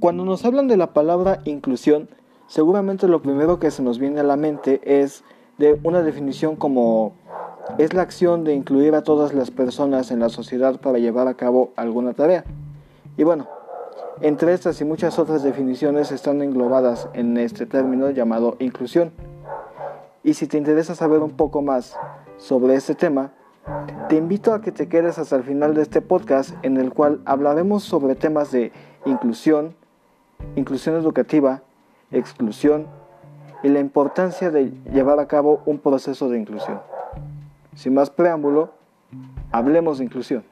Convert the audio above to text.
Cuando nos hablan de la palabra inclusión, seguramente lo primero que se nos viene a la mente es de una definición como es la acción de incluir a todas las personas en la sociedad para llevar a cabo alguna tarea. Y bueno, entre estas y muchas otras definiciones están englobadas en este término llamado inclusión. Y si te interesa saber un poco más sobre este tema, te invito a que te quedes hasta el final de este podcast en el cual hablaremos sobre temas de inclusión, inclusión educativa, exclusión y la importancia de llevar a cabo un proceso de inclusión. Sin más preámbulo, hablemos de inclusión.